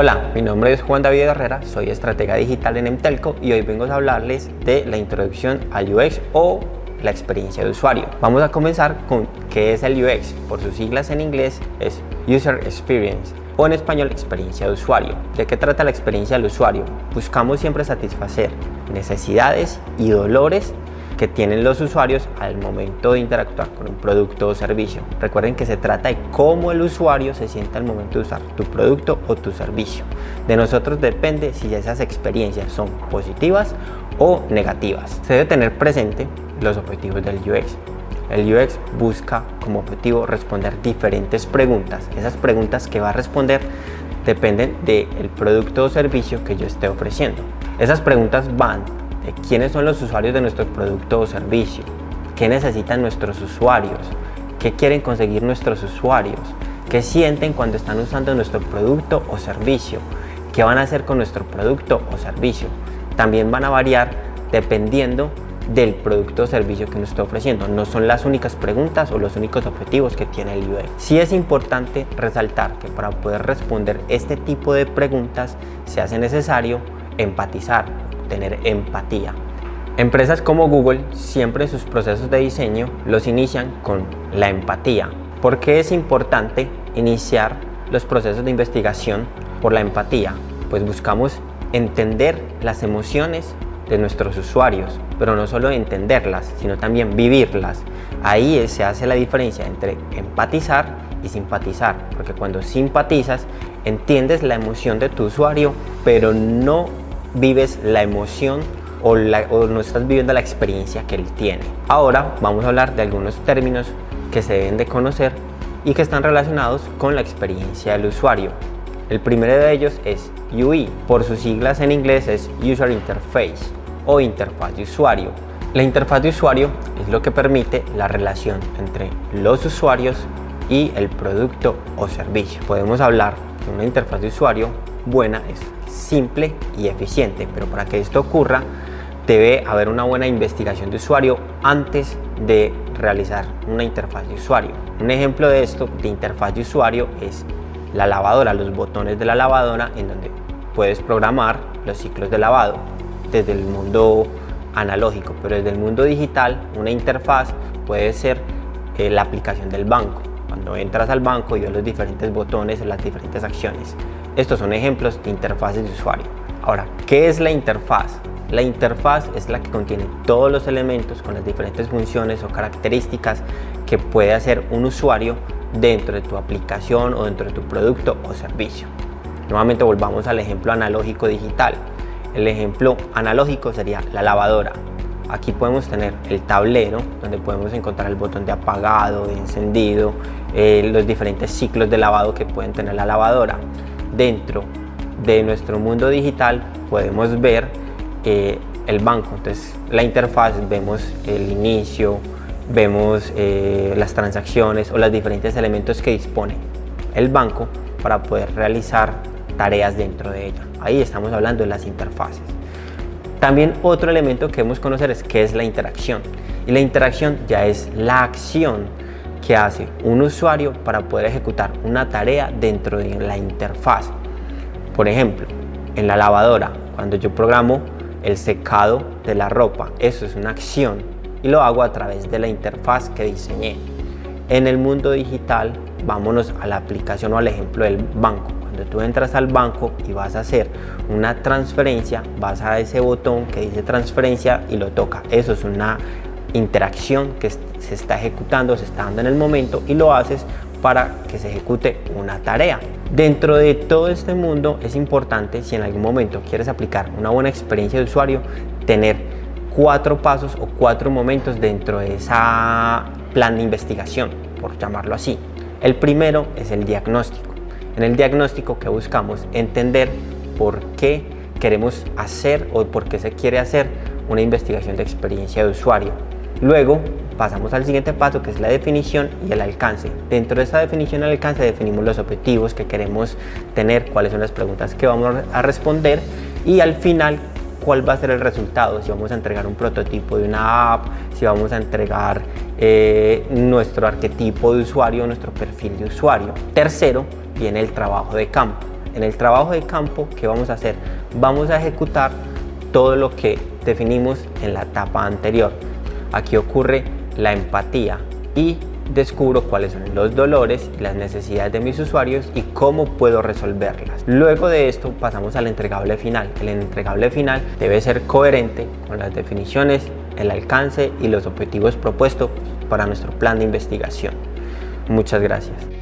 Hola, mi nombre es Juan David Herrera, soy estratega digital en Emtelco y hoy vengo a hablarles de la introducción al UX o la experiencia de usuario. Vamos a comenzar con qué es el UX. Por sus siglas en inglés es User Experience o en español experiencia de usuario. ¿De qué trata la experiencia del usuario? Buscamos siempre satisfacer necesidades y dolores que tienen los usuarios al momento de interactuar con un producto o servicio. Recuerden que se trata de cómo el usuario se siente al momento de usar tu producto o tu servicio. De nosotros depende si esas experiencias son positivas o negativas. Se debe tener presente los objetivos del UX. El UX busca como objetivo responder diferentes preguntas. Esas preguntas que va a responder dependen del producto o servicio que yo esté ofreciendo. Esas preguntas van quiénes son los usuarios de nuestro producto o servicio, qué necesitan nuestros usuarios, qué quieren conseguir nuestros usuarios, qué sienten cuando están usando nuestro producto o servicio, qué van a hacer con nuestro producto o servicio. También van a variar dependiendo del producto o servicio que nos está ofreciendo. No son las únicas preguntas o los únicos objetivos que tiene el UX. Sí es importante resaltar que para poder responder este tipo de preguntas se hace necesario empatizar, tener empatía. Empresas como Google siempre sus procesos de diseño los inician con la empatía. ¿Por qué es importante iniciar los procesos de investigación por la empatía? Pues buscamos entender las emociones de nuestros usuarios, pero no solo entenderlas, sino también vivirlas. Ahí se hace la diferencia entre empatizar y simpatizar, porque cuando simpatizas entiendes la emoción de tu usuario, pero no vives la emoción o, no estás viviendo la experiencia que él tiene. Ahora vamos a hablar de algunos términos que se deben de conocer y que están relacionados con la experiencia del usuario. El primero de ellos es UI, por sus siglas en inglés es User Interface o interfaz de usuario. La interfaz de usuario es lo que permite la relación entre los usuarios y el producto o servicio. Podemos hablar de una interfaz de usuario buena es simple y eficiente, pero para que esto ocurra debe haber una buena investigación de usuario antes de realizar una interfaz de usuario. Un ejemplo de esto de interfaz de usuario es la lavadora, los botones de la lavadora en donde puedes programar los ciclos de lavado desde el mundo analógico, pero desde el mundo digital una interfaz puede ser eh, la aplicación del banco. Cuando entras al banco y ves los diferentes botones, las diferentes acciones. Estos son ejemplos de interfaces de usuario. Ahora, ¿qué es la interfaz? La interfaz es la que contiene todos los elementos con las diferentes funciones o características que puede hacer un usuario dentro de tu aplicación o dentro de tu producto o servicio. Nuevamente volvamos al ejemplo analógico digital. El ejemplo analógico sería la lavadora. Aquí podemos tener el tablero donde podemos encontrar el botón de apagado, de encendido, eh, los diferentes ciclos de lavado que pueden tener la lavadora dentro de nuestro mundo digital podemos ver eh, el banco. Entonces, la interfaz, vemos el inicio, vemos eh, las transacciones o los diferentes elementos que dispone el banco para poder realizar tareas dentro de ella. Ahí estamos hablando de las interfaces. También otro elemento que debemos conocer es qué es la interacción. Y la interacción ya es la acción que hace un usuario para poder ejecutar una tarea dentro de la interfaz. Por ejemplo, en la lavadora, cuando yo programo el secado de la ropa, eso es una acción y lo hago a través de la interfaz que diseñé. En el mundo digital, vámonos a la aplicación o al ejemplo del banco. Cuando tú entras al banco y vas a hacer una transferencia, vas a ese botón que dice transferencia y lo toca. Eso es una interacción que se está ejecutando, se está dando en el momento y lo haces para que se ejecute una tarea. Dentro de todo este mundo es importante, si en algún momento quieres aplicar una buena experiencia de usuario, tener cuatro pasos o cuatro momentos dentro de esa plan de investigación, por llamarlo así. El primero es el diagnóstico. En el diagnóstico que buscamos entender por qué queremos hacer o por qué se quiere hacer una investigación de experiencia de usuario. Luego pasamos al siguiente paso que es la definición y el alcance. Dentro de esta definición y el alcance definimos los objetivos que queremos tener, cuáles son las preguntas que vamos a responder y al final cuál va a ser el resultado, si vamos a entregar un prototipo de una app, si vamos a entregar eh, nuestro arquetipo de usuario, nuestro perfil de usuario. Tercero, viene el trabajo de campo. En el trabajo de campo, ¿qué vamos a hacer? Vamos a ejecutar todo lo que definimos en la etapa anterior. Aquí ocurre la empatía y descubro cuáles son los dolores y las necesidades de mis usuarios y cómo puedo resolverlas. Luego de esto pasamos al entregable final. El entregable final debe ser coherente con las definiciones, el alcance y los objetivos propuestos para nuestro plan de investigación. Muchas gracias.